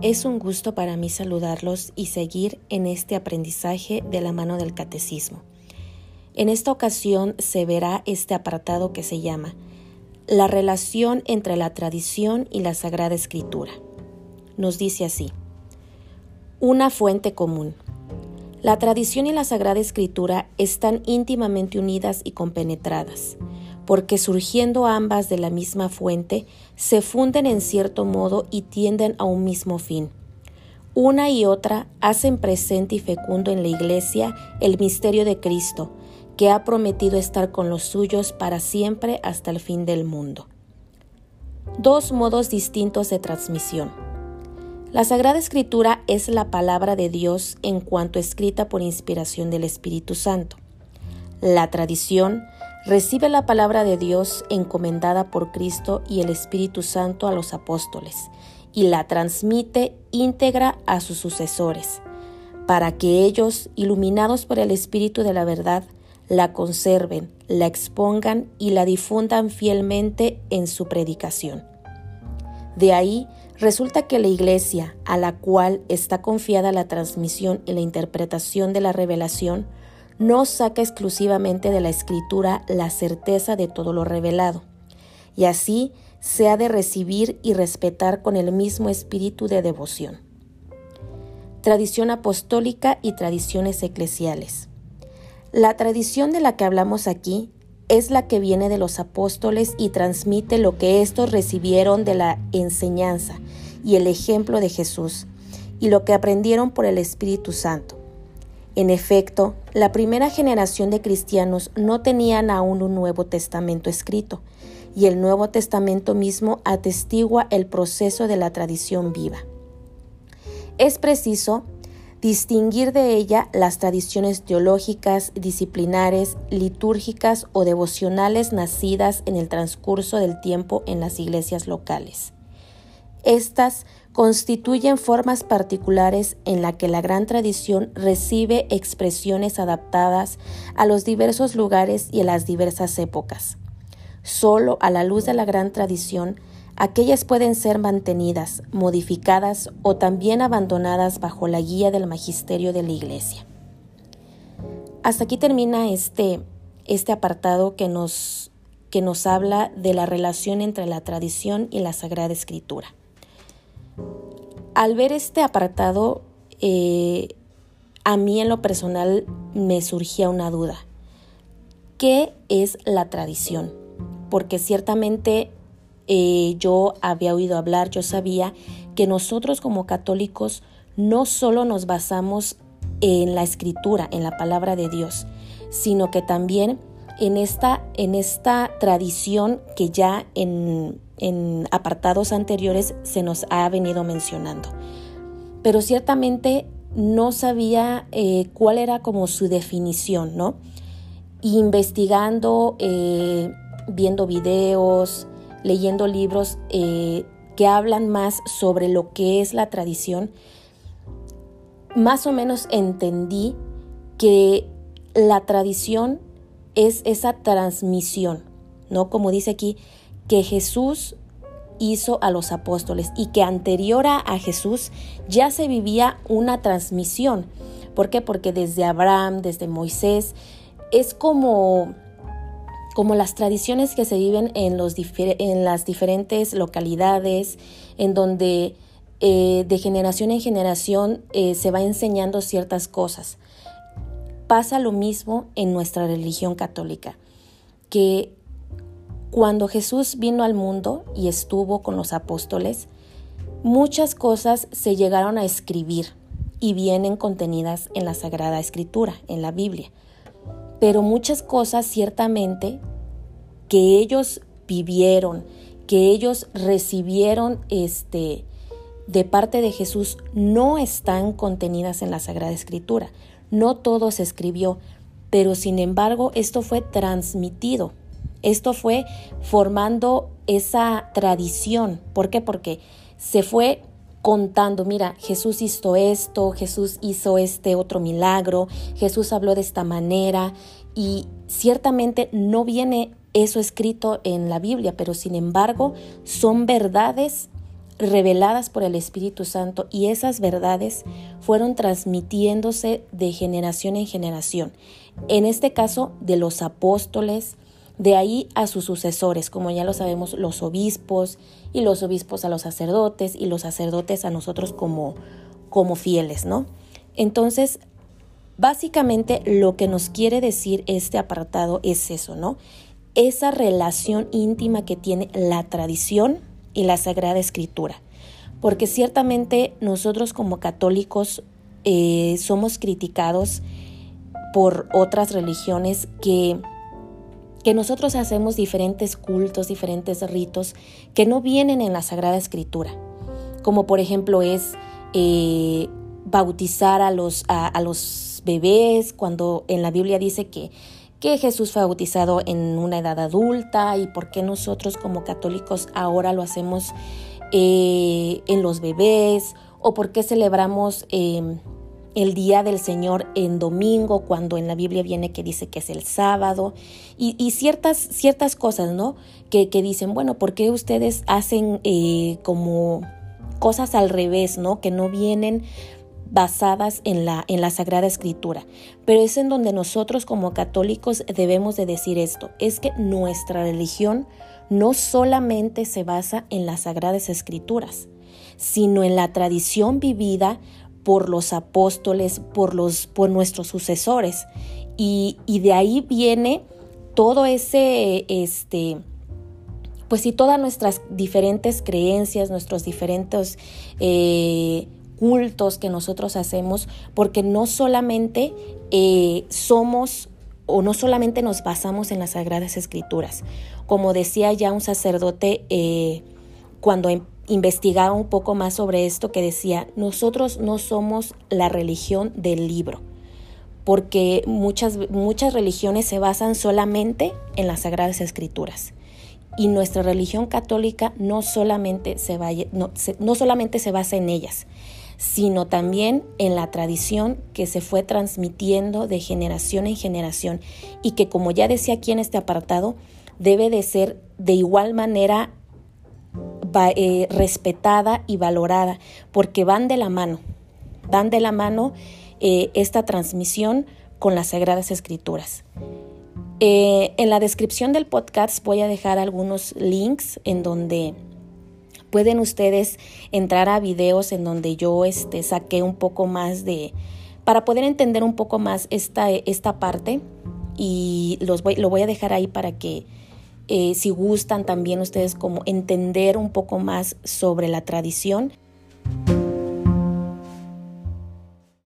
Es un gusto para mí saludarlos y seguir en este aprendizaje de la mano del catecismo. En esta ocasión se verá este apartado que se llama La relación entre la tradición y la Sagrada Escritura. Nos dice así, una fuente común. La tradición y la Sagrada Escritura están íntimamente unidas y compenetradas porque surgiendo ambas de la misma fuente, se funden en cierto modo y tienden a un mismo fin. Una y otra hacen presente y fecundo en la Iglesia el misterio de Cristo, que ha prometido estar con los suyos para siempre hasta el fin del mundo. Dos modos distintos de transmisión. La Sagrada Escritura es la palabra de Dios en cuanto escrita por inspiración del Espíritu Santo. La tradición recibe la palabra de Dios encomendada por Cristo y el Espíritu Santo a los apóstoles y la transmite íntegra a sus sucesores, para que ellos, iluminados por el Espíritu de la verdad, la conserven, la expongan y la difundan fielmente en su predicación. De ahí resulta que la Iglesia, a la cual está confiada la transmisión y la interpretación de la revelación, no saca exclusivamente de la escritura la certeza de todo lo revelado, y así se ha de recibir y respetar con el mismo espíritu de devoción. Tradición apostólica y tradiciones eclesiales. La tradición de la que hablamos aquí es la que viene de los apóstoles y transmite lo que éstos recibieron de la enseñanza y el ejemplo de Jesús, y lo que aprendieron por el Espíritu Santo en efecto, la primera generación de cristianos no tenían aún un Nuevo Testamento escrito, y el Nuevo Testamento mismo atestigua el proceso de la tradición viva. Es preciso distinguir de ella las tradiciones teológicas, disciplinares, litúrgicas o devocionales nacidas en el transcurso del tiempo en las iglesias locales. Estas constituyen formas particulares en la que la gran tradición recibe expresiones adaptadas a los diversos lugares y a las diversas épocas. Solo a la luz de la gran tradición, aquellas pueden ser mantenidas, modificadas o también abandonadas bajo la guía del magisterio de la Iglesia. Hasta aquí termina este, este apartado que nos, que nos habla de la relación entre la tradición y la Sagrada Escritura. Al ver este apartado, eh, a mí en lo personal me surgía una duda. ¿Qué es la tradición? Porque ciertamente eh, yo había oído hablar, yo sabía que nosotros como católicos no solo nos basamos en la escritura, en la palabra de Dios, sino que también en esta, en esta tradición que ya en, en apartados anteriores se nos ha venido mencionando. Pero ciertamente no sabía eh, cuál era como su definición, ¿no? investigando, eh, viendo videos, leyendo libros eh, que hablan más sobre lo que es la tradición, más o menos entendí que la tradición es esa transmisión, ¿no? Como dice aquí, que Jesús hizo a los apóstoles y que anterior a Jesús ya se vivía una transmisión. ¿Por qué? Porque desde Abraham, desde Moisés, es como, como las tradiciones que se viven en, los en las diferentes localidades, en donde eh, de generación en generación eh, se va enseñando ciertas cosas. Pasa lo mismo en nuestra religión católica, que cuando Jesús vino al mundo y estuvo con los apóstoles, muchas cosas se llegaron a escribir y vienen contenidas en la Sagrada Escritura, en la Biblia. Pero muchas cosas ciertamente que ellos vivieron, que ellos recibieron este de parte de Jesús no están contenidas en la Sagrada Escritura. No todo se escribió, pero sin embargo esto fue transmitido esto fue formando esa tradición. ¿Por qué? Porque se fue contando, mira, Jesús hizo esto, Jesús hizo este otro milagro, Jesús habló de esta manera y ciertamente no viene eso escrito en la Biblia, pero sin embargo son verdades reveladas por el Espíritu Santo y esas verdades fueron transmitiéndose de generación en generación. En este caso, de los apóstoles, de ahí a sus sucesores, como ya lo sabemos, los obispos y los obispos a los sacerdotes y los sacerdotes a nosotros como, como fieles, ¿no? Entonces, básicamente lo que nos quiere decir este apartado es eso, ¿no? Esa relación íntima que tiene la tradición y la Sagrada Escritura. Porque ciertamente nosotros como católicos eh, somos criticados por otras religiones que que nosotros hacemos diferentes cultos, diferentes ritos que no vienen en la Sagrada Escritura, como por ejemplo es eh, bautizar a los, a, los bebés, cuando en la Biblia dice que, que Jesús fue bautizado en una edad adulta y por qué nosotros como católicos ahora lo hacemos eh, en los bebés o por qué celebramos em, el día del Señor en domingo, cuando en la Biblia viene que dice que es el sábado, y, ciertas, ciertas cosas, ¿no? Que, que, dicen, bueno, ¿por qué ustedes hacen eh, como cosas al revés, ¿no? Que no vienen basadas en la, en la Sagrada Escritura. Pero es en donde nosotros como católicos debemos de decir esto, es que nuestra religión no solamente se basa en las Sagradas Escrituras, sino en la tradición vivida por los apóstoles, por, los, nuestros sucesores. Y, de ahí viene todo ese, este, pues sí, todas nuestras diferentes creencias, nuestros diferentes eh, cultos que nosotros hacemos, porque no solamente eh, somos o no solamente nos basamos en las Sagradas Escrituras. Como decía ya un sacerdote eh, cuando em, investigaba un poco más sobre esto que decía, nosotros no somos la religión del libro, porque muchas, muchas religiones se basan solamente en las Sagradas Escrituras. Y nuestra religión católica no solamente se, no, no solamente se basa en ellas, sino también en la tradición que se fue transmitiendo de generación en generación y que, como ya decía aquí en este apartado, debe de ser de igual manera eh, respetada y valorada, porque van de la mano, van de la mano eh, esta transmisión con las Sagradas Escrituras. Eh, en la descripción del podcast voy a dejar algunos links en donde pueden ustedes entrar a videos en donde yo este, saqué un poco más de, para poder entender un poco más esta, esta parte y los voy, lo voy a dejar ahí para que eh, si gustan también ustedes como entender un poco más sobre la tradición.